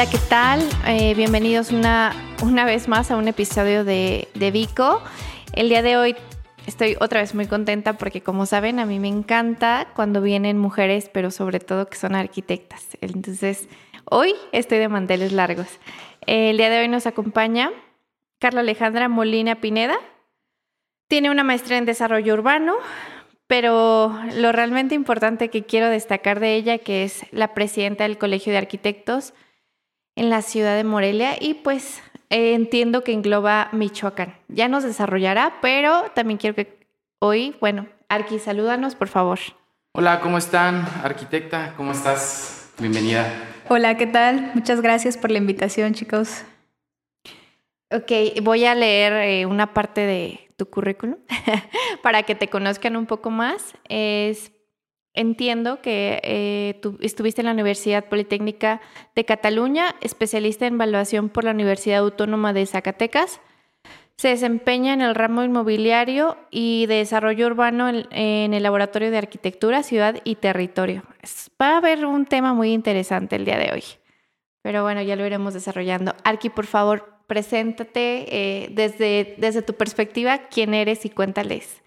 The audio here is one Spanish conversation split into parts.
Hola, ¿qué tal? Eh, bienvenidos una, una vez más a un episodio de, de Vico. El día de hoy estoy otra vez muy contenta porque como saben a mí me encanta cuando vienen mujeres, pero sobre todo que son arquitectas. Entonces, hoy estoy de manteles largos. El día de hoy nos acompaña Carla Alejandra Molina Pineda. Tiene una maestría en desarrollo urbano, pero lo realmente importante que quiero destacar de ella, que es la presidenta del Colegio de Arquitectos en la ciudad de Morelia y pues eh, entiendo que engloba Michoacán. Ya nos desarrollará, pero también quiero que hoy, bueno, Arqui, salúdanos por favor. Hola, ¿cómo están? Arquitecta, ¿cómo estás? Bienvenida. Hola, ¿qué tal? Muchas gracias por la invitación, chicos. Ok, voy a leer eh, una parte de tu currículum para que te conozcan un poco más. Es, entiendo que eh, tú estuviste en la Universidad Politécnica de Cataluña, especialista en evaluación por la Universidad Autónoma de Zacatecas. Se desempeña en el ramo inmobiliario y de desarrollo urbano en, en el Laboratorio de Arquitectura, Ciudad y Territorio. Va a haber un tema muy interesante el día de hoy. Pero bueno, ya lo iremos desarrollando. Arqui, por favor, preséntate eh, desde, desde tu perspectiva, quién eres y cuéntales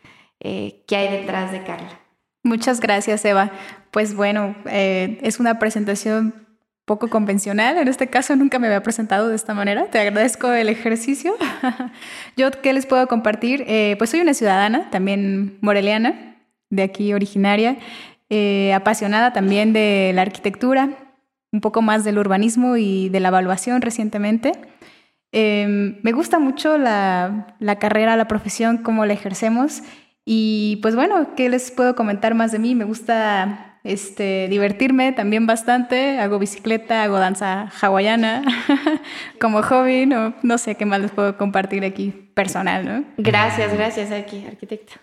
eh, qué hay detrás de Carla. Muchas gracias, Eva. Pues bueno, eh, es una presentación poco convencional. En este caso nunca me había presentado de esta manera. Te agradezco el ejercicio. Yo, ¿qué les puedo compartir? pues soy una ciudadana, también moreliana, de aquí originaria, apasionada también de la arquitectura, un poco más del urbanismo y de la evaluación recientemente. Em, me gusta mucho la, carrera, la profesión, cómo la ejercemos. Y pues bueno, ¿qué les puedo comentar más de mí? Me gusta este, divertirme también bastante. Hago bicicleta, hago danza hawaiana como hobby. No, no sé qué más les puedo compartir aquí personal, ¿no? Gracias, gracias, aquí, arquitecta.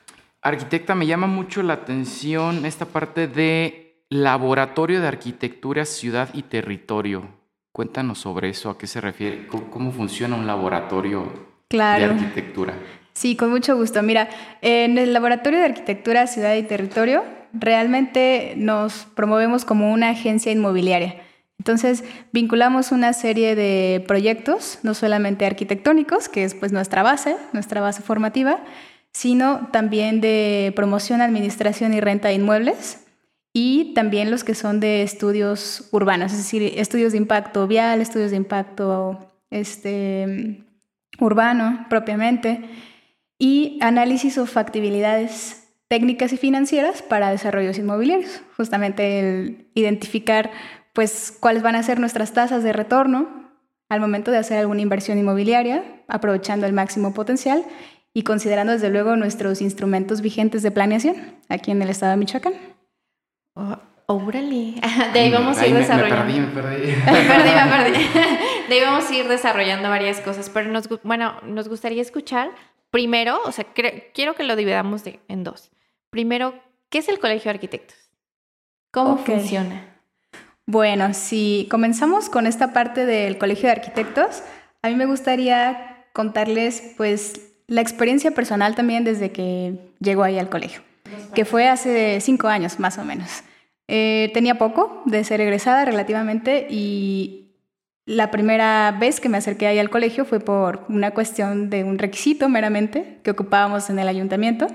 Arquitecta, me llama mucho la atención esta parte de laboratorio de arquitectura, ciudad y territorio. Cuéntanos sobre eso, a qué se refiere, cómo, funciona un laboratorio de arquitectura. Sí, con mucho gusto. Mira, en el Laboratorio de Arquitectura, Ciudad y Territorio, realmente nos promovemos como una agencia inmobiliaria. Entonces, vinculamos una serie de proyectos, no solamente arquitectónicos, que es pues nuestra base, nuestra base formativa, sino también de promoción, administración y renta de inmuebles, y también los que son de estudios urbanos, es decir, estudios de impacto vial, estudios de impacto este, urbano propiamente, y análisis o factibilidades técnicas y financieras para desarrollos inmobiliarios, justamente el identificar pues cuáles van a ser nuestras tasas de retorno al momento de hacer alguna inversión inmobiliaria, aprovechando el máximo potencial y considerando desde luego nuestros instrumentos vigentes de planeación aquí en el estado de Michoacán. Oh, órale. De ahí vamos a ir desarrollando. Me, perdí, me perdí. perdí, me perdí. De ahí vamos a ir desarrollando varias cosas. Pero nos, bueno, nos gustaría escuchar primero, o sea, quiero que lo dividamos de, en dos. Primero, ¿qué es el Colegio de Arquitectos? ¿Cómo funciona? Bueno, si comenzamos con esta parte del Colegio de Arquitectos, a mí me gustaría contarles pues la experiencia personal también desde que llego ahí al colegio que fue hace cinco años más o menos. Eh, tenía poco de ser egresada relativamente y la primera vez que me acerqué ahí al colegio fue por una cuestión de un requisito meramente que ocupábamos en el ayuntamiento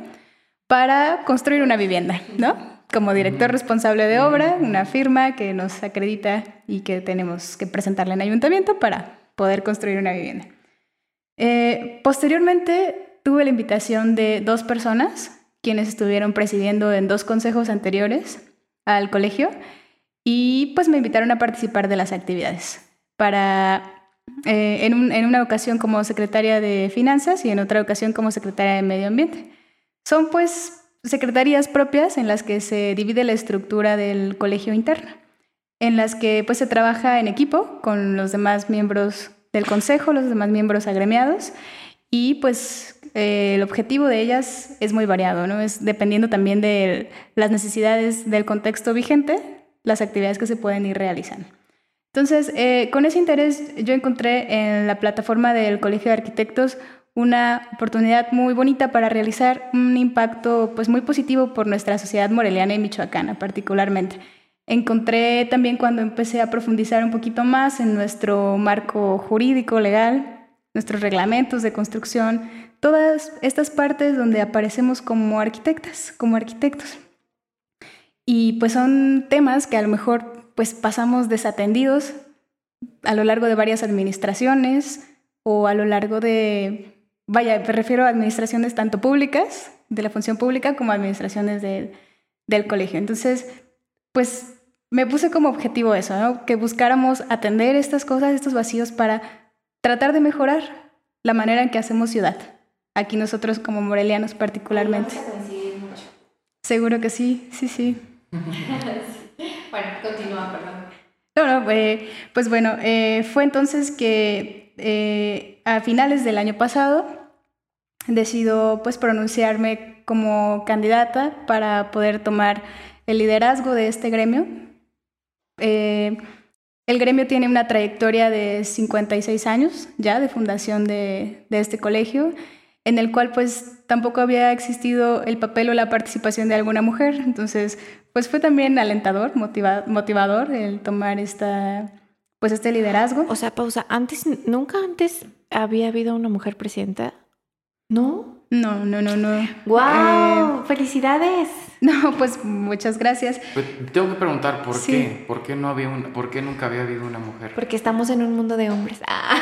para construir una vivienda, ¿no? Como director responsable de obra, una firma que nos acredita y que tenemos que presentarle en ayuntamiento para poder construir una vivienda. Eh, posteriormente tuve la invitación de dos personas quienes estuvieron presidiendo en dos consejos anteriores al colegio y pues me invitaron a participar de las actividades para eh, en, una ocasión como secretaria de finanzas y en otra ocasión como secretaria de medio ambiente. Son pues secretarías propias en las que se divide la estructura del colegio interno, en las que pues se trabaja en equipo con los demás miembros del consejo, los demás miembros agremiados y pues eh, el objetivo de ellas es muy variado, ¿no? Es dependiendo también de las necesidades del contexto vigente, las actividades que se pueden ir realizando. Entonces, eh, con ese interés yo encontré en la plataforma del Colegio de Arquitectos una oportunidad muy bonita para realizar un impacto pues muy positivo por nuestra sociedad moreliana y michoacana particularmente. encontré también cuando empecé a profundizar un poquito más en nuestro marco jurídico, legal, nuestros reglamentos de construcción, todas estas partes donde aparecemos como arquitectas, como arquitectos. Y pues son temas que a lo mejor pues pasamos desatendidos a lo largo de varias administraciones o a lo largo de, vaya, me refiero a administraciones tanto públicas, de la función pública, como administraciones del colegio. Entonces, pues me puse como objetivo eso, que buscáramos atender estas cosas, estos vacíos para tratar de mejorar la manera en que hacemos ciudad. Aquí nosotros como morelianos particularmente. Seguro que sí, sí, sí. bueno, continúa, perdón. No, no, eh, pues bueno, eh, fue entonces que eh, a finales del año pasado decido pues pronunciarme como candidata para poder tomar el liderazgo de este gremio. el gremio tiene una trayectoria de 56 años ya de fundación de, de este colegio en el cual pues tampoco había existido el papel o la participación de alguna mujer. Entonces, pues fue también alentador, motivador el tomar esta, pues este liderazgo. O sea, pausa, antes, nunca antes había habido una mujer presidenta. ¿No? No, no, no, no. ¡Wow! Eh, ¡Felicidades! No, pues muchas gracias. Tengo que preguntar por qué. ¿Por qué no había una, por qué nunca había habido una mujer? Porque estamos en un mundo de hombres.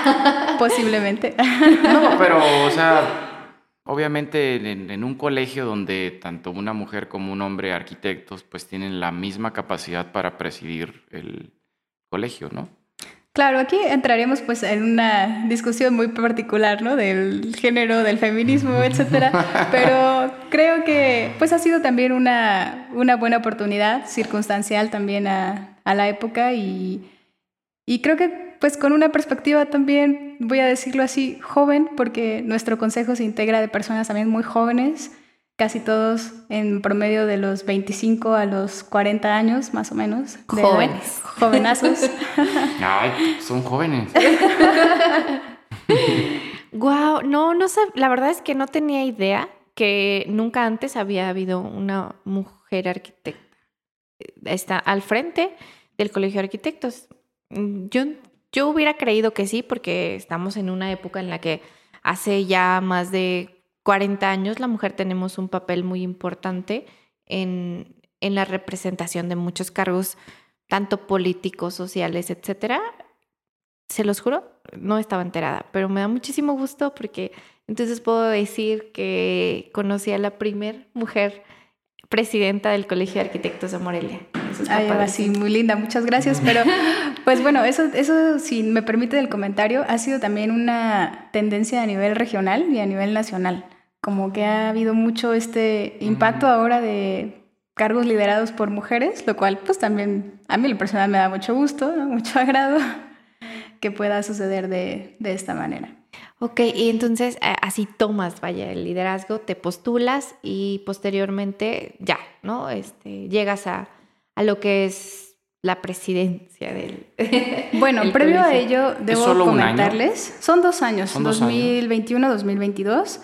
Posiblemente. No, pero, o sea, Obviamente en, un colegio donde tanto una mujer como un hombre arquitectos pues tienen la misma capacidad para presidir el colegio, ¿no? Claro, aquí entraremos pues en una discusión muy particular, ¿no? Del género, del feminismo, etcétera. Pero creo que pues ha sido también una, una buena oportunidad, circunstancial también a, a la época y, y creo que pues con una perspectiva también, voy a decirlo así, joven, porque nuestro consejo se integra de personas también muy jóvenes, casi todos en promedio de los 25 a los 40 años, más o menos. Jóvenes. jovenazos. Ay, son jóvenes. Wow, no, no sé, la verdad es que no tenía idea que nunca antes había habido una mujer arquitecta. Está al frente del Colegio de Arquitectos. Yo yo hubiera creído que sí, porque estamos en una época en la que hace ya más de 40 años la mujer tenemos un papel muy importante en, en la representación de muchos cargos, tanto políticos, sociales, etcétera. Se los juro, no estaba enterada, pero me da muchísimo gusto porque entonces puedo decir que conocí a la primer mujer presidenta del Colegio de Arquitectos de Morelia. Ay, sí, muy linda, muchas gracias. Pero, pues bueno, eso, eso, si me permite el comentario, ha sido también una tendencia a nivel regional y a nivel nacional. Como que ha habido mucho este impacto ahora de cargos liderados por mujeres, lo cual pues también a mí lo personal me da mucho gusto, mucho agrado que pueda suceder de, de esta manera. Ok, y entonces así tomas, vaya, el liderazgo, te postulas y posteriormente ya, ¿no? Este, llegas a, a lo que es la presidencia del... Bueno, previo a ello, debo comentarles, son dos años, 2021-2022,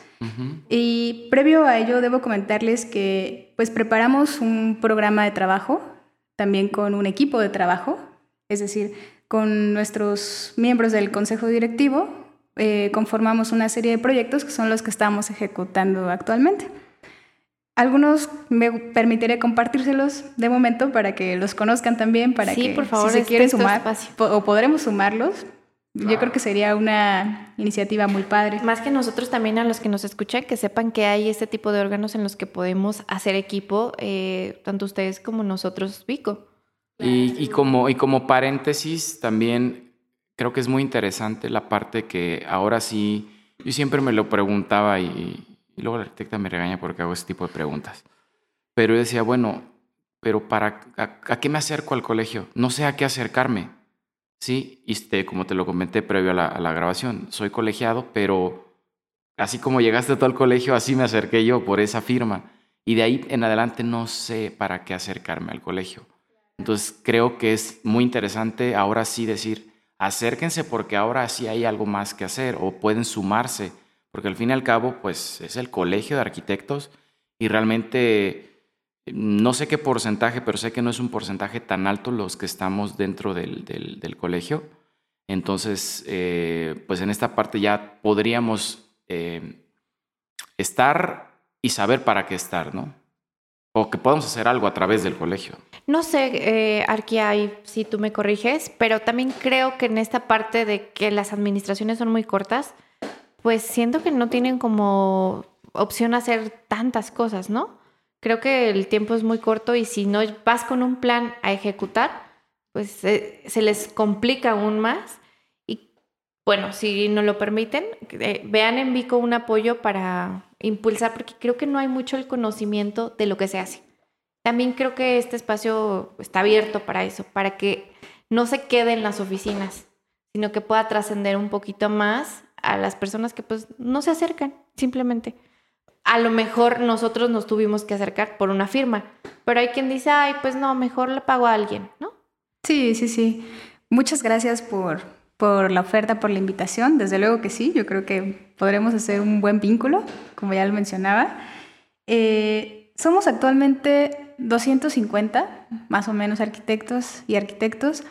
y previo a ello debo comentarles que pues preparamos un programa de trabajo, también con un equipo de trabajo, es decir, con nuestros miembros del consejo directivo, eh, conformamos una serie de proyectos que son los que estamos ejecutando actualmente. Algunos me permitiré compartírselos de momento para que los conozcan también, para que por favor, si se quieren sumar o podremos sumarlos. Yo creo que sería una iniciativa muy padre. Más que nosotros también a los que nos escuchan, que sepan que hay este tipo de órganos en los que podemos hacer equipo, eh, tanto ustedes como nosotros, Vico. Y, como, y como paréntesis, también creo que es muy interesante la parte que ahora sí, yo siempre me lo preguntaba y, y luego la arquitecta me regaña porque hago ese tipo de preguntas. Pero yo decía, bueno, pero para a, qué me acerco al colegio? No sé a qué acercarme. Sí, y este, como te lo comenté previo a la, grabación, soy colegiado, pero así como llegaste tú al colegio, así me acerqué yo por esa firma. Y de ahí en adelante no sé para qué acercarme al colegio. Entonces creo que es muy interesante ahora sí decir, acérquense porque ahora sí hay algo más que hacer o pueden sumarse porque al fin y al cabo, pues es el colegio de arquitectos y realmente no sé qué porcentaje, pero sé que no es un porcentaje tan alto los que estamos dentro del, del, colegio. Entonces, eh, pues en esta parte ya podríamos eh, estar y saber para qué estar, ¿no? O que podamos hacer algo a través del colegio. No sé, eh, si tú me corriges, pero también creo que en esta parte de que las administraciones son muy cortas, pues siento que no tienen como opción hacer tantas cosas, ¿no? Creo que el tiempo es muy corto y si no vas con un plan a ejecutar, pues se les complica aún más. Y bueno, si nos lo permiten, eh, vean en Vico un apoyo para impulsar, porque creo que no hay mucho el conocimiento de lo que se hace. También creo que este espacio está abierto para eso, para que no se quede en las oficinas, sino que pueda trascender un poquito más a las personas que pues no se acercan, simplemente. A lo mejor nosotros nos tuvimos que acercar por una firma, pero hay quien dice, ay, pues no, mejor le pago a alguien, ¿no? Sí, sí, sí. Muchas gracias por, por la oferta, por la invitación. Desde luego que sí, yo creo que podremos hacer un buen vínculo, como ya lo mencionaba. Eh, somos actualmente 250, más o menos, arquitectos y arquitectos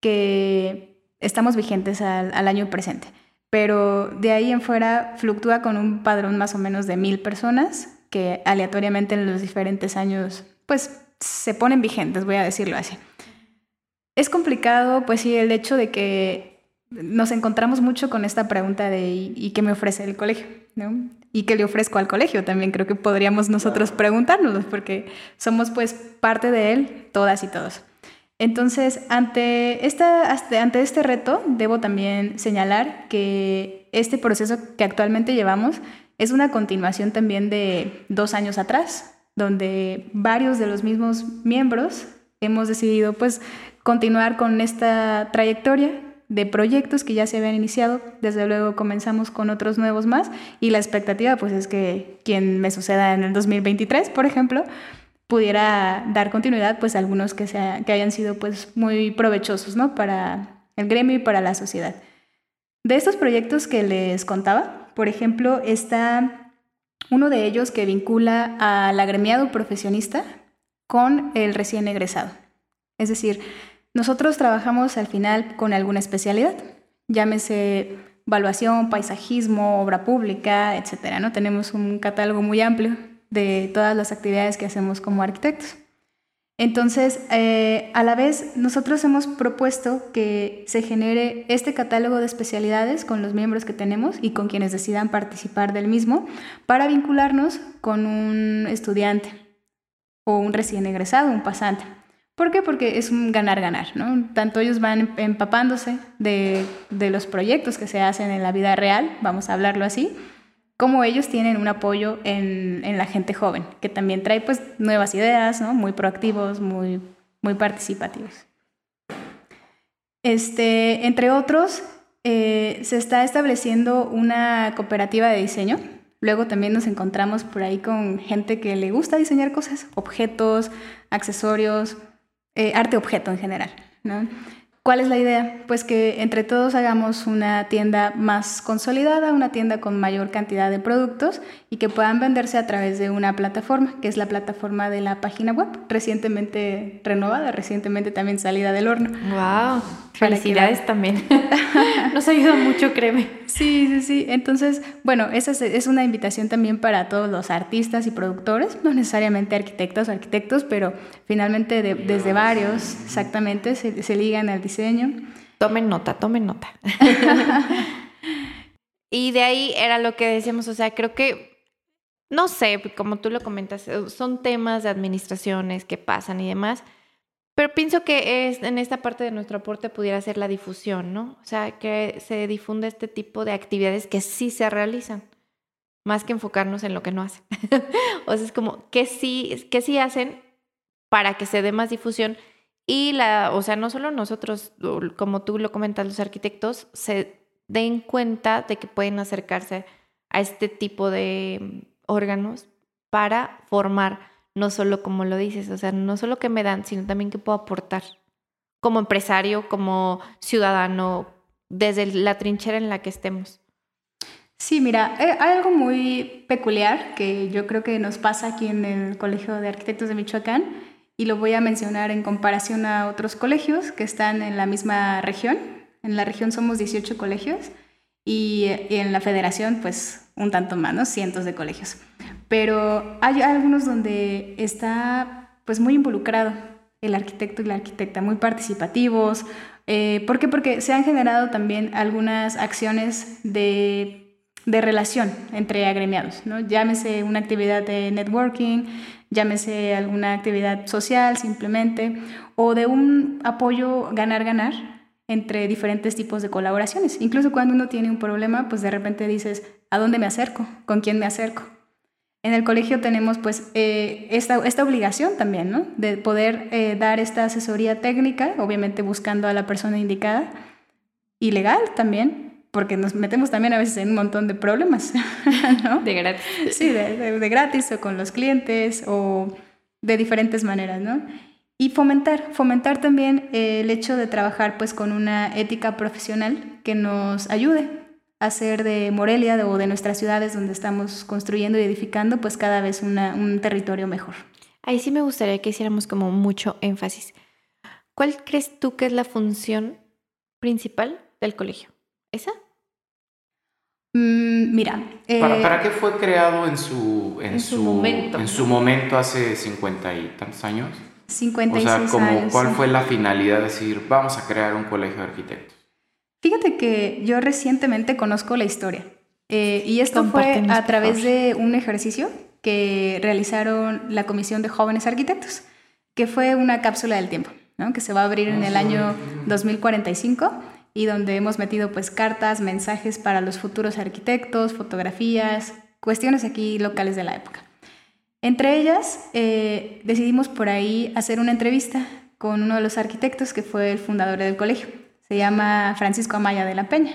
que estamos vigentes al, al año presente pero de ahí en fuera fluctúa con un padrón más o menos de mil personas que aleatoriamente en los diferentes años pues se ponen vigentes, voy a decirlo así. Es complicado, pues sí, el hecho de que nos encontramos mucho con esta pregunta de ¿y, qué me ofrece el colegio? ¿no? ¿Y qué le ofrezco al colegio? También creo que podríamos nosotros preguntárnoslo porque somos pues parte de él, todas y todos. Entonces, ante, esta, ante este reto, debo también señalar que este proceso que actualmente llevamos es una continuación también de dos años atrás, donde varios de los mismos miembros hemos decidido pues continuar con esta trayectoria de proyectos que ya se habían iniciado. Desde luego comenzamos con otros nuevos más y la expectativa pues es que quien me suceda en el 2023, por ejemplo, pudiera dar continuidad pues a algunos que, sea, que hayan sido pues muy provechosos ¿no? para el gremio y para la sociedad. De estos proyectos que les contaba, por ejemplo, está uno de ellos que vincula al agremiado profesionista con el recién egresado. Es decir, nosotros trabajamos al final con alguna especialidad, llámese evaluación, paisajismo, obra pública, etcétera, ¿no? Tenemos un catálogo muy amplio de todas las actividades que hacemos como arquitectos. Entonces, eh, a la vez, nosotros hemos propuesto que se genere este catálogo de especialidades con los miembros que tenemos y con quienes decidan participar del mismo para vincularnos con un estudiante o un recién egresado, un pasante. ¿Por qué? Porque es un ganar-ganar, ¿no? Tanto ellos van empapándose de, de los proyectos que se hacen en la vida real, vamos a hablarlo así, como ellos tienen un apoyo en, la gente joven, que también trae pues nuevas ideas, ¿no? muy proactivos, muy, muy participativos. Este, entre otros, eh, se está estableciendo una cooperativa de diseño. Luego también nos encontramos por ahí con gente que le gusta diseñar cosas, objetos, accesorios, eh, arte objeto en general. ¿no? ¿Cuál es la idea? Pues que entre todos hagamos una tienda más consolidada, una tienda con mayor cantidad de productos y que puedan venderse a través de una plataforma, que es la plataforma de la página web, recientemente renovada, recientemente también salida del horno. ¡Wow! Felicidades también. Nos ayuda mucho, créeme. Sí, sí, sí. Entonces, bueno, esa es una invitación también para todos los artistas y productores, no necesariamente arquitectos o arquitectos, pero finalmente desde varios, exactamente, se, se ligan al diseño. Tomen nota, tomen nota. y de ahí era lo que decíamos, o sea, creo que, no sé, como tú lo comentas, son temas de administraciones que pasan y demás pero pienso que es, en esta parte de nuestro aporte pudiera ser la difusión, ¿no? O sea, que se difunde este tipo de actividades que sí se realizan, más que enfocarnos en lo que no hacen. o sea, es como que sí, que sí hacen para que se dé más difusión y la, o sea, no solo nosotros, como tú lo comentas, los arquitectos, se den cuenta de que pueden acercarse a este tipo de órganos para formar no solo como lo dices, o sea, no solo que me dan, sino también que puedo aportar como empresario, como ciudadano, desde la trinchera en la que estemos. Sí, mira, eh, hay algo muy peculiar que yo creo que nos pasa aquí en el Colegio de Arquitectos de Michoacán y lo voy a mencionar en comparación a otros colegios que están en la misma región. En la región somos 18 colegios y, en la federación pues un tanto más, ¿no? Cientos de colegios. Pero hay algunos donde está pues muy involucrado el arquitecto y la arquitecta, muy participativos. Eh, ¿Por qué? Porque se han generado también algunas acciones de de relación entre agremiados, ¿no? Llámese una actividad de networking, llámese alguna actividad social simplemente, o de un apoyo ganar-ganar entre diferentes tipos de colaboraciones. Incluso cuando uno tiene un problema, pues de repente dices, ¿a dónde me acerco? ¿Con quién me acerco? En el colegio tenemos pues eh, esta, esta, obligación también, ¿no? De poder eh, dar esta asesoría técnica, obviamente buscando a la persona indicada, y legal también, porque nos metemos también a veces en un montón de problemas, ¿no? De gratis. Sí, de, gratis o con los clientes o de diferentes maneras, ¿no? Y fomentar, fomentar también el hecho de trabajar pues con una ética profesional que nos ayude a hacer de Morelia o de nuestras ciudades donde estamos construyendo y edificando pues cada vez un territorio mejor. Ahí sí me gustaría que hiciéramos como mucho énfasis. ¿Cuál crees tú que es la función principal del colegio? ¿Esa? Mm, mira. Eh, ¿Para, qué fue creado en su, en, su, momento. En su momento hace cincuenta y tantos años? 56 o sea, como, años. ¿cuál fue la finalidad de decir, vamos a crear un colegio de arquitectos? Fíjate que yo recientemente conozco la historia. Eh, y esto fue a través de un ejercicio que realizaron la Comisión de Jóvenes Arquitectos, que fue una cápsula del tiempo, ¿no? que se va a abrir en el año 2045 y donde hemos metido pues cartas, mensajes para los futuros arquitectos, fotografías, cuestiones aquí locales de la época. Entre ellas eh, decidimos por ahí hacer una entrevista con uno de los arquitectos que fue el fundador del colegio. Se llama Francisco Amaya de la Peña.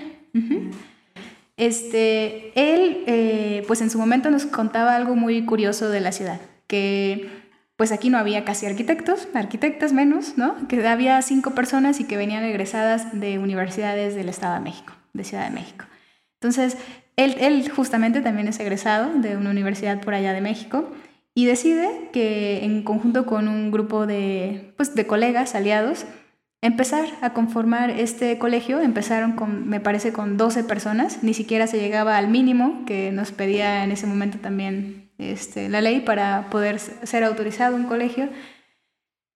Este, él, eh, pues en su momento nos contaba algo muy curioso de la ciudad, que pues aquí no había casi arquitectos, arquitectas menos, ¿no? Que había cinco personas y que venían egresadas de universidades del Estado de México, de Ciudad de México. Entonces, él, él justamente también es egresado de una universidad por allá de México y decide que en conjunto con un grupo de, pues, de colegas, aliados, empezar a conformar este colegio. Empezaron con, me parece, con 12 personas, ni siquiera se llegaba al mínimo que nos pedía en ese momento también este, la ley para poder ser autorizado un colegio.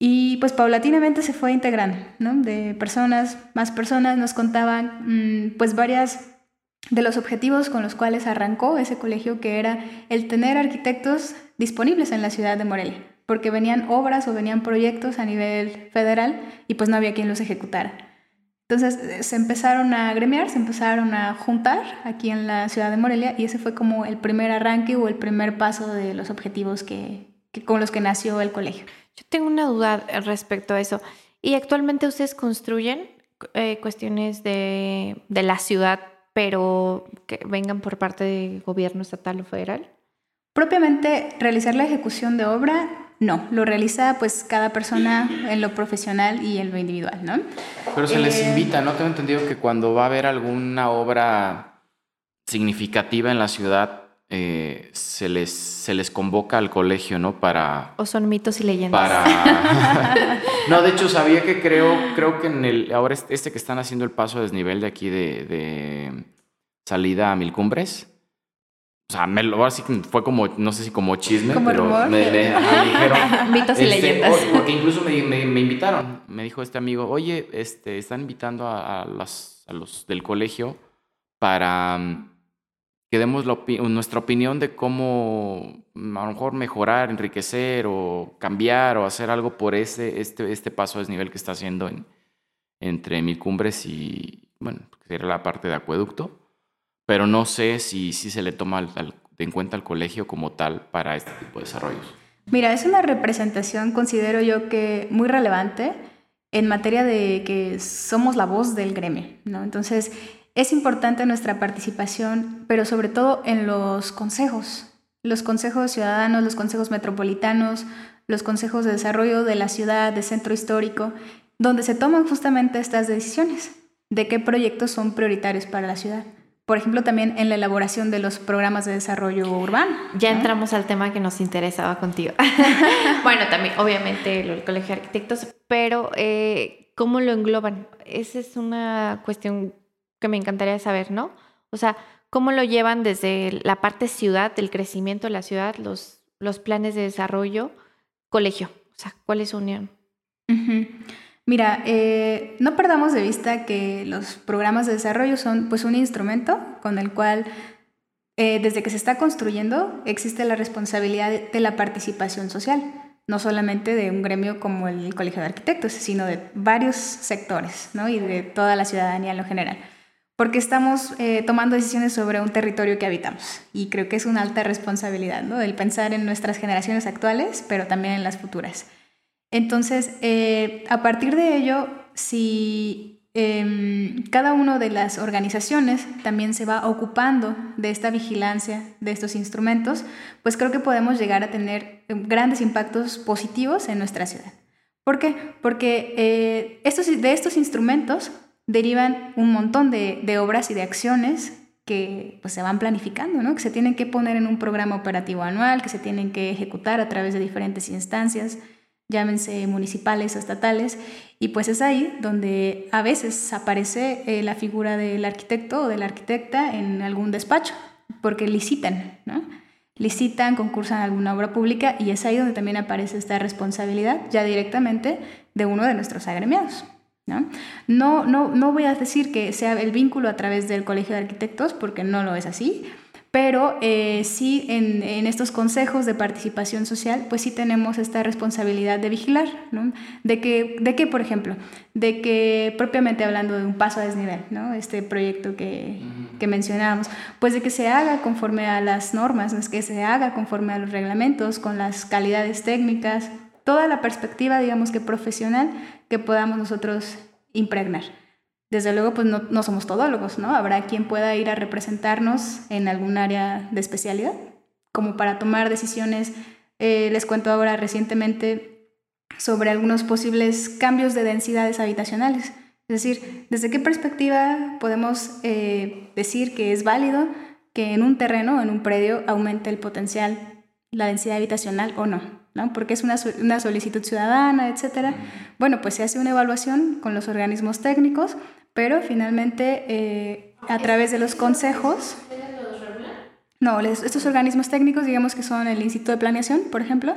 Y pues paulatinamente se fue integrando, ¿no? De personas, más personas nos contaban mm, pues varias de los objetivos con los cuales arrancó ese colegio, que era el tener arquitectos disponibles en la ciudad de Morelia, porque venían obras o venían proyectos a nivel federal y pues no había quien los ejecutara. Entonces eh, se empezaron a gremiar, se empezaron a juntar aquí en la ciudad de Morelia y ese fue como el primer arranque o el primer paso de los objetivos que, con los que nació el colegio. Yo tengo una duda respecto a eso. ¿Y actualmente ustedes construyen eh, cuestiones de, de la ciudad, pero que vengan por parte del gobierno estatal o federal? Propiamente realizar la ejecución de obra no, lo realiza pues cada persona en lo profesional y en lo individual, ¿no? Pero se les eh, invita, ¿no? Tengo entendido que cuando va a haber alguna obra significativa en la ciudad, eh, se, les, se les convoca al colegio, ¿no? Para... O son mitos y leyendas. Para... no, de hecho, sabía que creo, creo que en el... Ahora este que están haciendo el paso a desnivel de aquí de, de salida a Mil Cumbres, o sea, me lo, así fue como, no sé si como chisme, pero Me, dijeron. Mitos y este, leyendas. porque incluso me, me, invitaron. Me dijo este amigo, oye, este, están invitando a, las, a los del colegio para mm, que demos nuestra opinión de cómo mm, a lo mejor mejorar, enriquecer o cambiar o hacer algo por ese, este, este paso a desnivel que está haciendo en, entre Mil Cumbres y, bueno, sería la parte de acueducto pero no sé si, si se le toma en cuenta al colegio como tal para este tipo de desarrollos. Mira, es una representación, considero yo que muy relevante en materia de que somos la voz del gremio, ¿no? Entonces, es importante nuestra participación, pero sobre todo en los consejos, los consejos ciudadanos, los consejos metropolitanos, los consejos de desarrollo de la ciudad, de centro histórico, donde se toman justamente estas decisiones de qué proyectos son prioritarios para la ciudad. por ejemplo, también en la elaboración de los programas de desarrollo urbano. Ya entramos al tema que nos interesaba contigo. bueno, también, obviamente, el Colegio de Arquitectos, pero eh, ¿cómo lo engloban? Esa es una cuestión que me encantaría saber, ¿no? O sea, ¿cómo lo llevan desde la parte ciudad, del crecimiento de la ciudad, los, los planes de desarrollo, colegio? O sea, ¿cuál es su unión? Mira, eh, no perdamos de vista que los programas de desarrollo son pues un instrumento con el cual eh, desde que se está construyendo existe la responsabilidad de, la participación social, no solamente de un gremio como el Colegio de Arquitectos, sino de varios sectores ¿no? y de toda la ciudadanía en lo general. Porque estamos eh, tomando decisiones sobre un territorio que habitamos y creo que es una alta responsabilidad, ¿no? El pensar en nuestras generaciones actuales, pero también en las futuras. Entonces, eh, a partir de ello, si em, cada una de las organizaciones también se va ocupando de esta vigilancia de estos instrumentos, pues creo que podemos llegar a tener grandes impactos positivos en nuestra ciudad. ¿Por qué? Porque eh, estos, de estos instrumentos derivan un montón de, obras y de acciones que pues, se van planificando, ¿no? que se tienen que poner en un programa operativo anual, que se tienen que ejecutar a través de diferentes instancias llámense municipales o estatales, y pues es ahí donde a veces aparece eh, la figura del arquitecto o de la arquitecta en algún despacho, porque licitan. Licitan, concursan alguna obra pública y es ahí donde también aparece esta responsabilidad ya directamente de uno de nuestros agremiados. ¿No? No, no, no voy a decir que sea el vínculo a través del Colegio de Arquitectos, porque no lo es así, pero eh, sí en, estos consejos de participación social, pues sí tenemos esta responsabilidad de vigilar, ¿no? De que, de que, por ejemplo, de que propiamente hablando de un paso a desnivel, ¿no? Este proyecto que, que mencionábamos, pues de que se haga conforme a las normas, es que se haga conforme a los reglamentos, con las calidades técnicas, toda la perspectiva, digamos que profesional que podamos nosotros impregnar. Desde luego, pues no, somos todólogos, ¿no? Habrá quien pueda ir a representarnos en algún área de especialidad, como para tomar decisiones. Eh, les cuento ahora recientemente sobre algunos posibles cambios de densidades habitacionales. Es decir, ¿desde qué perspectiva podemos eh, decir que es válido que en un terreno, en un predio, aumente el potencial, la densidad habitacional o no? ¿No? Porque es una, una solicitud ciudadana, etcétera. Bueno, pues se hace una evaluación con los organismos técnicos pero finalmente eh, a través de los consejos... No, estos organismos técnicos, digamos que son el Instituto de Planeación, por ejemplo,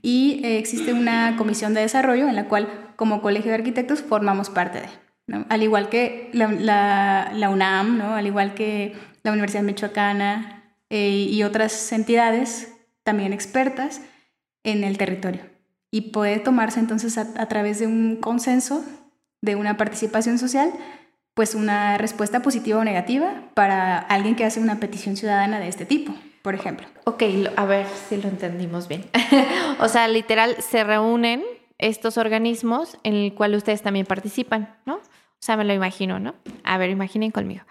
y eh, existe una comisión de desarrollo en la cual, como Colegio de Arquitectos, formamos parte de. Al igual que la, la, UNAM, ¿no? al igual que la Universidad Michoacana eh, y otras entidades también expertas en el territorio. Y puede tomarse entonces a, a través de un consenso de una participación social, pues una respuesta positiva o negativa para alguien que hace una petición ciudadana de este tipo, por ejemplo. Ok, a ver si lo entendimos bien. o sea, literal, se reúnen estos organismos en el cual ustedes también participan, ¿no? O sea, me lo imagino, ¿no? A ver, imaginen conmigo.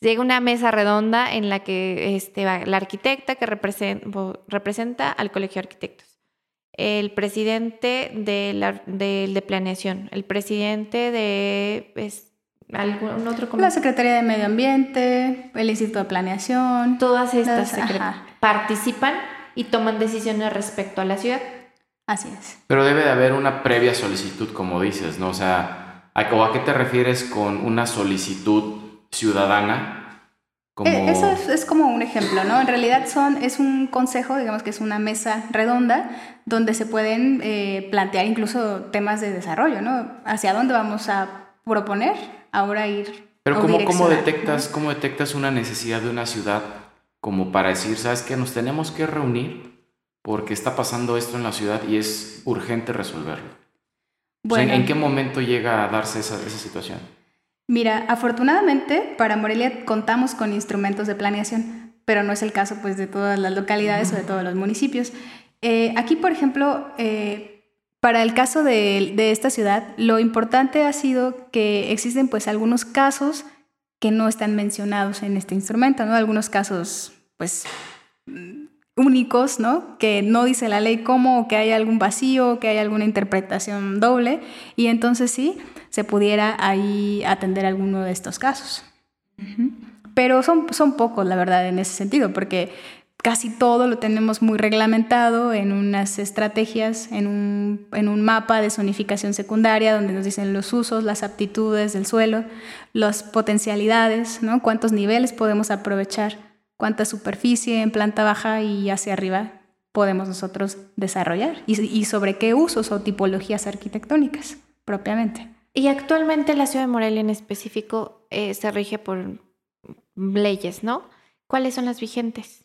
Llega una mesa redonda en la que este, la arquitecta que representa al Colegio de Arquitectos el presidente de, la, de, planeación, el presidente de pues, algún otro La Secretaría de Medio Ambiente, el Instituto de Planeación. Todas estas participan y toman decisiones respecto a la ciudad. Así es. Pero debe de haber una previa solicitud, como dices, ¿no? O sea, ¿a, ¿o a qué te refieres con una solicitud ciudadana eh, eso es, como un ejemplo, ¿no? En realidad son, es un consejo, digamos que es una mesa redonda donde se pueden eh, plantear incluso temas de desarrollo, ¿no? Hacia dónde vamos a proponer ahora ir. Pero ¿cómo, ¿cómo, detectas, ¿cómo detectas una necesidad de una ciudad como para decir, sabes que nos tenemos que reunir porque está pasando esto en la ciudad y es urgente resolverlo? Bueno, ¿En qué momento llega a darse esa, esa situación? Mira, afortunadamente para Morelia contamos con instrumentos de planeación, pero no es el caso pues de todas las localidades o de todos los municipios. Eh, aquí, por ejemplo, eh, para el caso de, esta ciudad, lo importante ha sido que existen pues algunos casos que no están mencionados en este instrumento, ¿no? Algunos casos pues únicos, ¿no? Que no dice la ley cómo, que hay algún vacío, que hay alguna interpretación doble, y entonces sí, se pudiera ahí atender alguno de estos casos. Pero son, son pocos, la verdad, en ese sentido, porque casi todo lo tenemos muy reglamentado en unas estrategias, en un, en un, mapa de zonificación secundaria donde nos dicen los usos, las aptitudes del suelo, las potencialidades, ¿no? cuántos niveles podemos aprovechar, cuánta superficie en planta baja y hacia arriba podemos nosotros desarrollar y, y sobre qué usos o tipologías arquitectónicas propiamente. Y actualmente la ciudad de Morelia en específico eh, se rige por leyes, ¿no? ¿Cuáles son las vigentes?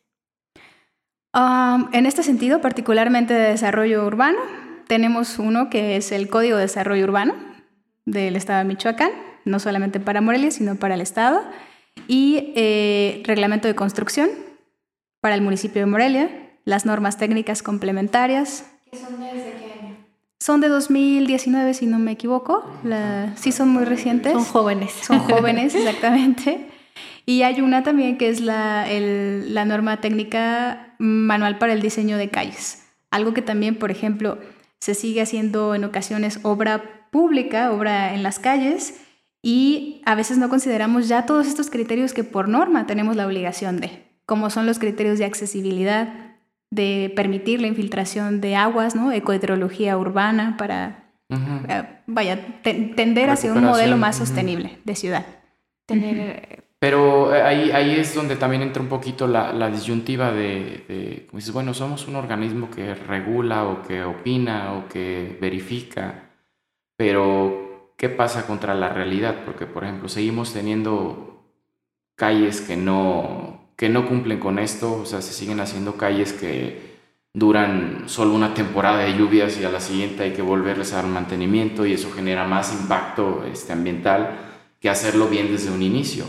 en este sentido, particularmente de desarrollo urbano, tenemos uno que es el Código de Desarrollo Urbano del Estado de Michoacán, no solamente para Morelia, sino para el Estado, y eh, Reglamento de Construcción para el municipio de Morelia, las normas técnicas complementarias. ¿Qué son año? Son de 2019, si no me equivoco. sí, son muy recientes. Son jóvenes. Son jóvenes, exactamente. Y hay una también que es la, la norma técnica manual para el diseño de calles. Algo que también, por ejemplo, se sigue haciendo en ocasiones obra pública, obra en las calles, y a veces no consideramos ya todos estos criterios que por norma tenemos la obligación de, como son los criterios de accesibilidad, de permitir la infiltración de aguas, ¿no? ecohidrología urbana para, eh, vaya, tender hacia un modelo más sostenible de ciudad. Tener pero eh, ahí, ahí es donde también entra un poquito la, la disyuntiva de, de bueno, somos un organismo que regula o que opina o que verifica, pero ¿qué pasa contra la realidad? Porque, por ejemplo, seguimos teniendo calles que no, que no cumplen con esto, o sea, se siguen haciendo calles que duran solo una temporada de lluvias y a la siguiente hay que volverles a dar mantenimiento y eso genera más impacto este, ambiental que hacerlo bien desde un inicio.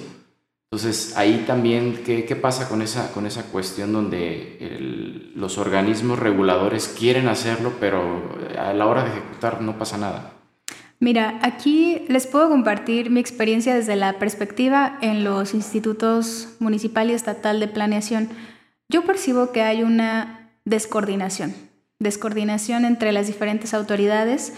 Entonces, ahí también, ¿qué, qué pasa con esa, con esa cuestión donde los organismos reguladores quieren hacerlo, pero a la hora de ejecutar no pasa nada? Mira, aquí les puedo compartir mi experiencia desde la perspectiva en los institutos municipal y estatal de planeación. Yo percibo que hay una descoordinación, descoordinación entre las diferentes autoridades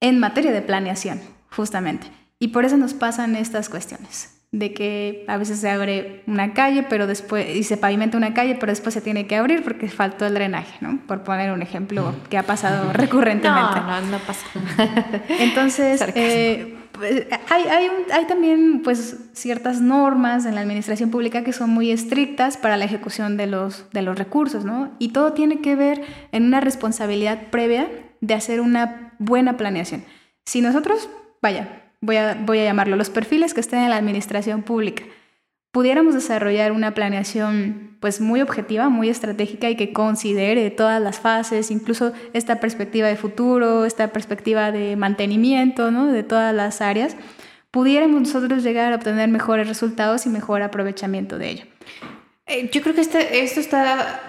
en materia de planeación, justamente. Y por eso nos pasan estas cuestiones de que a veces se abre una calle, pero después, y se pavimenta una calle, pero después se tiene que abrir porque faltó el drenaje, ¿no? Por poner un ejemplo que ha pasado recurrentemente. No, no, no pasa. Entonces, eh, pues, hay, hay, hay, también pues ciertas normas en la administración pública que son muy estrictas para la ejecución de los, de los recursos, ¿no? Y todo tiene que ver en una responsabilidad previa de hacer una buena planeación. Si nosotros, vaya, voy a, voy a llamarlo, los perfiles que estén en la administración pública, pudiéramos desarrollar una planeación pues muy objetiva, muy estratégica y que considere todas las fases, incluso esta perspectiva de futuro, esta perspectiva de mantenimiento, ¿no? de todas las áreas, pudiéramos nosotros llegar a obtener mejores resultados y mejor aprovechamiento de ello. Eh, yo creo que este, esto está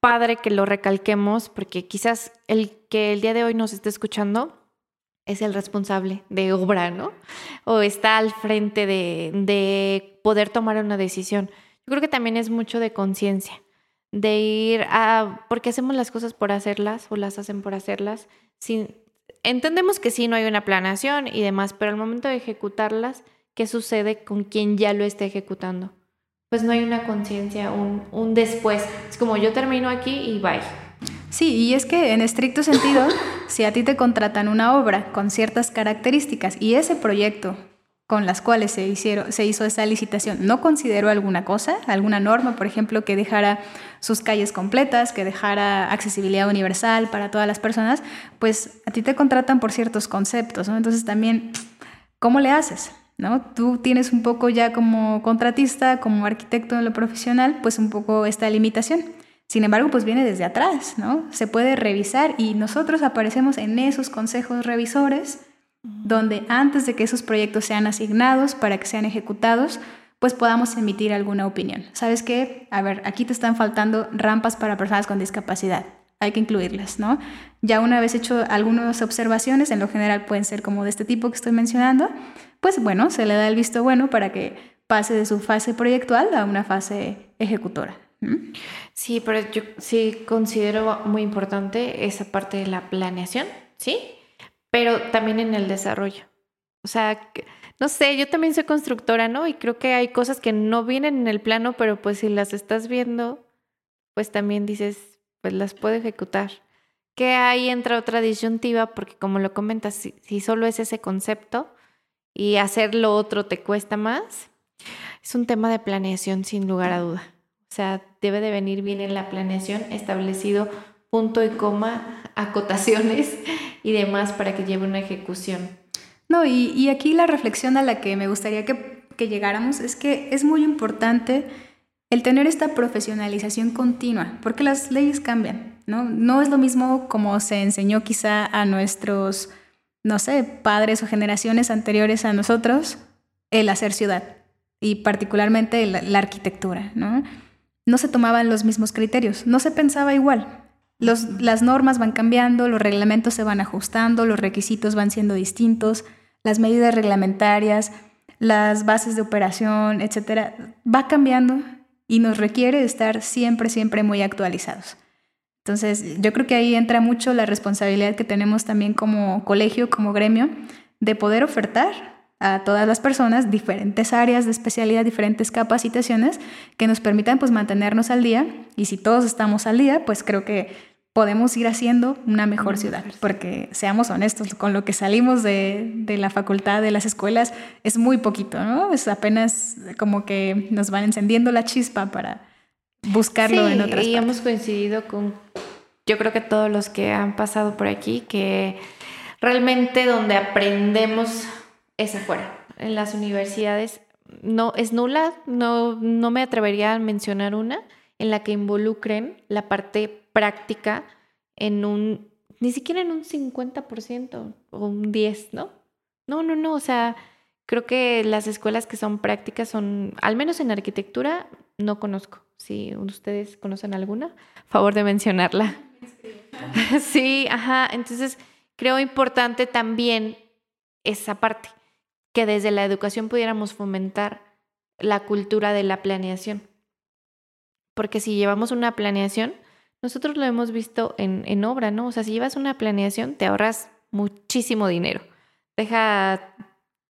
padre que lo recalquemos porque quizás el que el día de hoy nos esté escuchando es el responsable de obra, ¿no? O está al frente de, poder tomar una decisión. Yo creo que también es mucho de conciencia, de ir a, porque hacemos las cosas por hacerlas o las hacen por hacerlas. Sin, entendemos que sí, no hay una planeación y demás, pero al momento de ejecutarlas, ¿qué sucede con quien ya lo está ejecutando? Pues no hay una conciencia, un, un después. Es como yo termino aquí y bye Sí, y es que en estricto sentido, si a ti te contratan una obra con ciertas características y ese proyecto con las cuales se, hicieron, se hizo esa licitación no consideró alguna cosa, alguna norma, por ejemplo, que dejara sus calles completas, que dejara accesibilidad universal para todas las personas, pues a ti te contratan por ciertos conceptos, ¿no? Entonces también, ¿cómo le haces? ¿No? Tú tienes un poco ya como contratista, como arquitecto en lo profesional, pues un poco esta limitación. Sin embargo, pues viene desde atrás, ¿no? Se puede revisar y nosotros aparecemos en esos consejos revisores donde antes de que esos proyectos sean asignados para que sean ejecutados, pues podamos emitir alguna opinión. ¿Sabes qué? A ver, aquí te están faltando rampas para personas con discapacidad. Hay que incluirlas, ¿no? Ya una vez hecho algunas observaciones, en lo general pueden ser como de este tipo que estoy mencionando, pues bueno, se le da el visto bueno para que pase de su fase proyectual a una fase ejecutora. Sí, pero yo sí considero muy importante esa parte de la planeación, ¿sí? Pero también en el desarrollo. O sea, no sé, yo también soy constructora, ¿no? Y creo que hay cosas que no vienen en el plano, pero pues si las estás viendo, pues también dices, pues las puedo ejecutar. Que ahí entra otra disyuntiva, porque como lo comentas, si, solo es ese concepto y hacer lo otro te cuesta más, es un tema de planeación sin lugar a duda. O sea, debe de venir bien en la planeación establecido punto y coma, acotaciones y demás para que lleve una ejecución. No, y, aquí la reflexión a la que me gustaría que, que llegáramos es que es muy importante el tener esta profesionalización continua, porque las leyes cambian, ¿no? No es lo mismo como se enseñó quizá a nuestros, no sé, padres o generaciones anteriores a nosotros el hacer ciudad y particularmente la, la arquitectura, ¿no? No se tomaban los mismos criterios, no se pensaba igual, las normas van cambiando, los reglamentos se van ajustando, los requisitos van siendo distintos, las medidas reglamentarias, las bases de operación, etcétera, va cambiando y nos requiere estar siempre, siempre muy actualizados. Entonces, yo creo que ahí entra mucho la responsabilidad que tenemos también como colegio, como gremio, de poder ofertar a todas las personas diferentes áreas de especialidad, diferentes capacitaciones que nos permitan pues mantenernos al día. Y si todos estamos al día, pues creo que podemos ir haciendo una mejor ciudad, porque seamos honestos, con lo que salimos de, de, la facultad, de las escuelas, es muy poquito, ¿no? Es apenas como que nos van encendiendo la chispa para buscarlo en otras y hemos coincidido con, yo creo que todos los que han pasado por aquí, que realmente donde aprendemos es afuera, en las universidades. No, es nula, no, no me atrevería a mencionar una en la que involucren la parte práctica en un, ni siquiera en un 50% o un 10%, ¿no? No, no, no, o sea, creo que las escuelas que son prácticas son, al menos en arquitectura, no conozco. Si ustedes conocen alguna, favor de mencionarla. sí, ajá, entonces creo importante también esa parte, que desde la educación pudiéramos fomentar la cultura de la planeación. Porque si llevamos una planeación, nosotros lo hemos visto en, en obra, ¿no? O sea, si llevas una planeación, te ahorras muchísimo dinero. Deja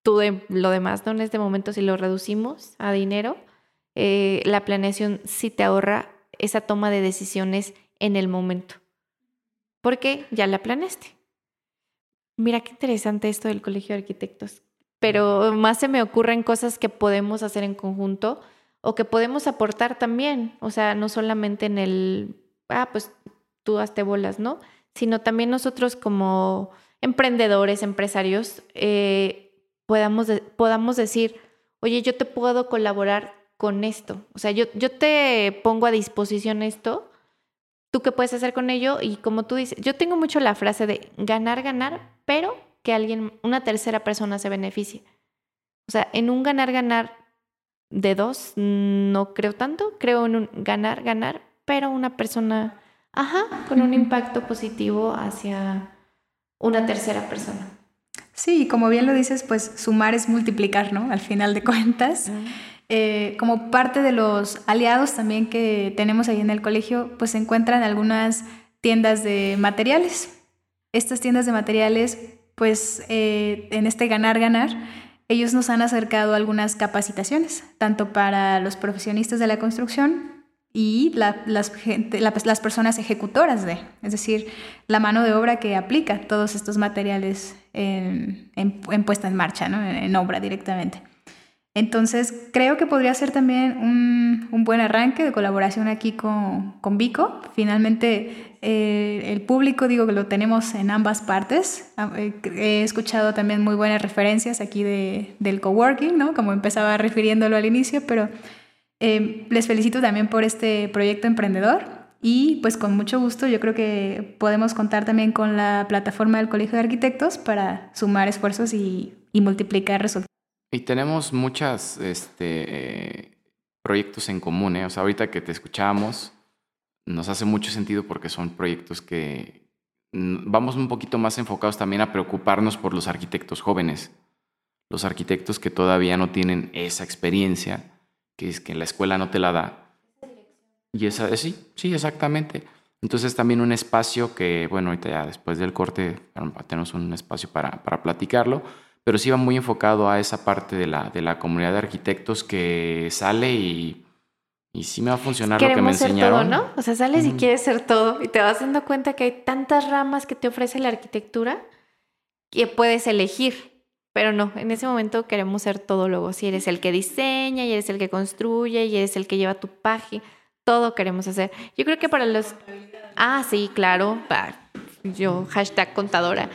tú lo demás, ¿no? En este momento, si lo reducimos a dinero, eh, la planeación sí te ahorra esa toma de decisiones en el momento. Porque ya la planeaste. Mira qué interesante esto del Colegio de Arquitectos. Pero más se me ocurren cosas que podemos hacer en conjunto o que podemos aportar también. O sea, no solamente en el ah, pues tú hazte bolas, ¿no? Sino también nosotros como emprendedores, empresarios, eh, podamos, podamos decir, oye, yo te puedo colaborar con esto. O sea, yo, yo te pongo a disposición esto, tú qué puedes hacer con ello y como tú dices, yo tengo mucho la frase de ganar, ganar, pero que alguien, una tercera persona se beneficie. O sea, en un ganar, ganar de dos, no creo tanto, creo en un ganar, ganar, pero una persona, ajá, con un impacto positivo hacia una tercera persona. Sí, como bien lo dices, pues sumar es multiplicar, ¿no? Al final de cuentas. Eh, como parte de los aliados también que tenemos ahí en el colegio, pues se encuentran algunas tiendas de materiales. Estas tiendas de materiales, pues eh, en este ganar-ganar, ellos nos han acercado algunas capacitaciones, tanto para los profesionistas de la construcción y las, las, personas ejecutoras de, es decir, la mano de obra que aplica todos estos materiales en, puesta en marcha, ¿no? en, obra directamente. Entonces, creo que podría ser también un, un buen arranque de colaboración aquí con, con Vico. Finalmente, eh, el público, digo que lo tenemos en ambas partes. Ah, eh, he escuchado también muy buenas referencias aquí de, del coworking, ¿no? Como empezaba refiriéndolo al inicio, pero eh, les felicito también por este proyecto emprendedor y pues con mucho gusto yo creo que podemos contar también con la plataforma del Colegio de Arquitectos para sumar esfuerzos y, multiplicar resultados. Y tenemos muchos este, proyectos en común, ¿eh? o sea, ahorita que te escuchamos nos hace mucho sentido porque son proyectos que vamos un poquito más enfocados también a preocuparnos por los arquitectos jóvenes, los arquitectos que todavía no tienen esa experiencia que es que la escuela no te la da. Y esa, eh, sí, sí, exactamente. Entonces también un espacio que, bueno, ahorita ya después del corte tenemos un espacio para, para platicarlo, pero sí va muy enfocado a esa parte de la, de la comunidad de arquitectos que sale y, y sí me va a funcionar lo que me enseñaron. Todo, ¿no? O sea, sales y quieres ser todo y te vas dando cuenta que hay tantas ramas que te ofrece la arquitectura que puedes elegir. Pero no, en ese momento queremos ser todo luego. Si eres el que diseña, y eres el que construye, y eres el que lleva tu página, todo queremos hacer. Yo creo que para los... Ah, sí, claro. Yo, hashtag contadora.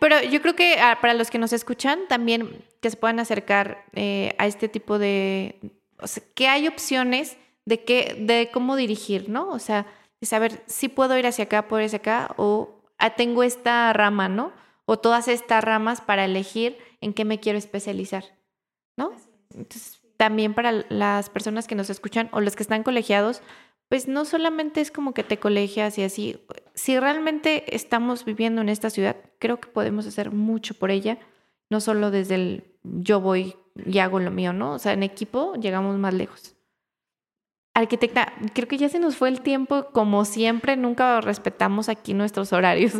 Pero yo creo que ah, para los que nos escuchan, también que se puedan acercar eh, a este tipo de... O sea, que hay opciones de, qué, de cómo dirigir, ¿no? O sea, de saber si puedo ir hacia acá, puedo ir hacia acá, o ah, tengo esta rama, ¿no? O todas estas ramas para elegir en qué me quiero especializar, ¿no? Entonces, también para las personas que nos escuchan o los que están colegiados, pues no solamente es como que te colegias y así. Si realmente estamos viviendo en esta ciudad, creo que podemos hacer mucho por ella, no solo desde el yo voy y hago lo mío, ¿no? O sea, en equipo llegamos más lejos. Arquitecta, creo que ya se nos fue el tiempo, como siempre, nunca respetamos aquí nuestros horarios.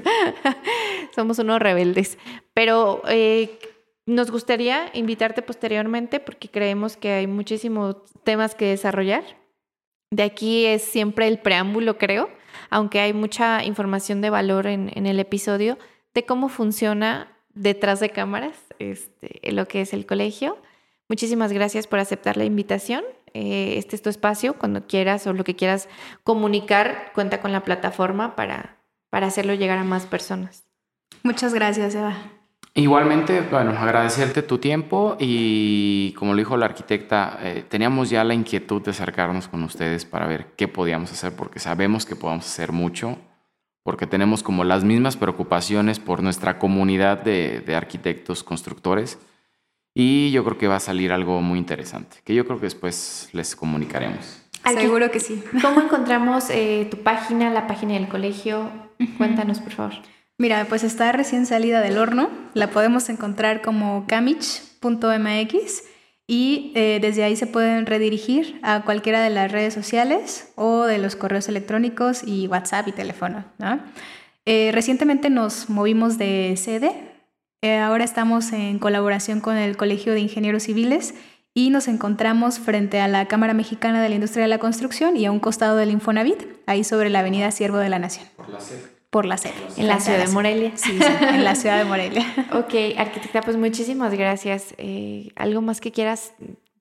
Somos unos rebeldes. Pero eh, nos gustaría invitarte posteriormente porque creemos que hay muchísimos temas que desarrollar. De aquí es siempre el preámbulo, creo, aunque hay mucha información de valor en, el episodio de cómo funciona detrás de cámaras este, lo que es el colegio. Muchísimas gracias por aceptar la invitación. Eh, este es tu espacio. Cuando quieras o lo que quieras comunicar, cuenta con la plataforma para, para hacerlo llegar a más personas. Muchas gracias, Eva. Igualmente, bueno, agradecerte tu tiempo y como lo dijo la arquitecta, eh, teníamos ya la inquietud de acercarnos con ustedes para ver qué podíamos hacer, porque sabemos que podemos hacer mucho, porque tenemos como las mismas preocupaciones por nuestra comunidad de, arquitectos, constructores, y yo creo que va a salir algo muy interesante, que yo creo que después les comunicaremos. Seguro que sí. ¿Cómo encontramos eh, tu página, la página del colegio? Cuéntanos, por favor. Mira, pues está recién salida del horno. La podemos encontrar como camich.mx y eh, desde ahí se pueden redirigir a cualquiera de las redes sociales o de los correos electrónicos y WhatsApp y teléfono. Eh, recientemente nos movimos de sede. Eh, ahora estamos en colaboración con el Colegio de Ingenieros Civiles y nos encontramos frente a la Cámara Mexicana de la Industria de la Construcción y a un costado del Infonavit, ahí sobre la Avenida Siervo de la Nación. Por la por la serie. En la ciudad de Morelia. Sí, en la ciudad de Morelia. ok, arquitecta, pues muchísimas gracias. Eh, ¿Algo más que quieras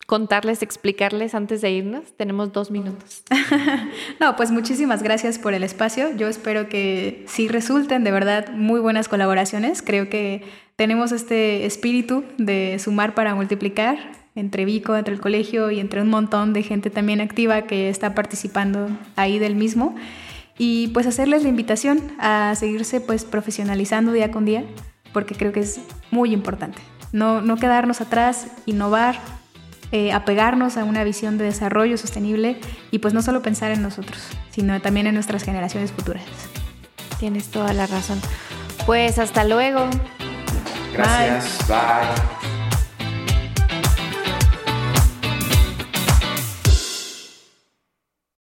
contarles, explicarles antes de irnos? Tenemos dos minutos. no, pues muchísimas gracias por el espacio. Yo espero que sí resulten de verdad muy buenas colaboraciones. Creo que tenemos este espíritu de sumar para multiplicar entre Vico, entre el colegio y entre un montón de gente también activa que está participando ahí del mismo y pues hacerles la invitación a seguirse pues profesionalizando día con día, porque creo que es muy importante. No, no quedarnos atrás, innovar, eh, apegarnos a una visión de desarrollo sostenible y pues no solo pensar en nosotros, sino también en nuestras generaciones futuras. Tienes toda la razón. Pues hasta luego. Gracias. Bye.